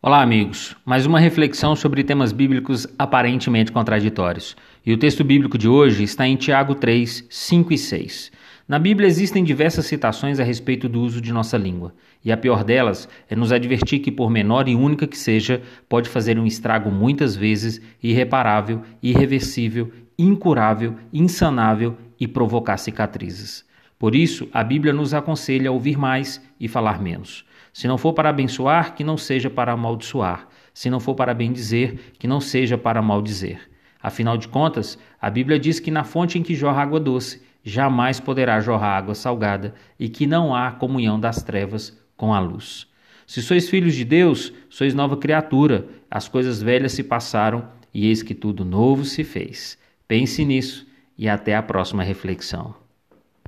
Olá, amigos. Mais uma reflexão sobre temas bíblicos aparentemente contraditórios. E o texto bíblico de hoje está em Tiago 3, 5 e 6. Na Bíblia existem diversas citações a respeito do uso de nossa língua, e a pior delas é nos advertir que, por menor e única que seja, pode fazer um estrago muitas vezes irreparável, irreversível, incurável, insanável e provocar cicatrizes. Por isso, a Bíblia nos aconselha a ouvir mais e falar menos. Se não for para abençoar, que não seja para amaldiçoar. Se não for para bendizer, que não seja para maldizer. Afinal de contas, a Bíblia diz que na fonte em que jorra água doce, jamais poderá jorrar água salgada, e que não há comunhão das trevas com a luz. Se sois filhos de Deus, sois nova criatura, as coisas velhas se passaram, e eis que tudo novo se fez. Pense nisso e até a próxima reflexão.